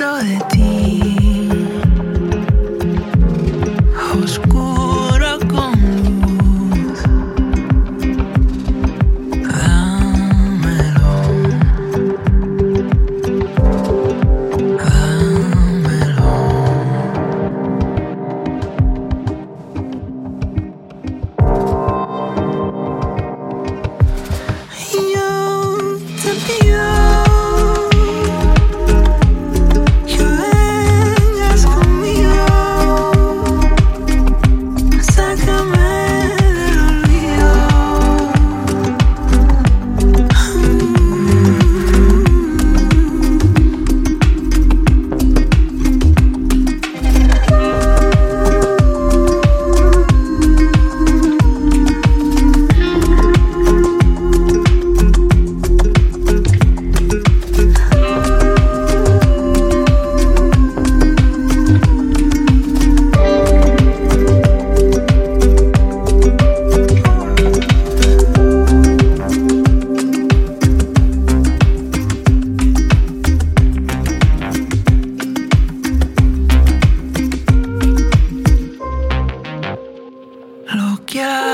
Dentro de ti. yeah.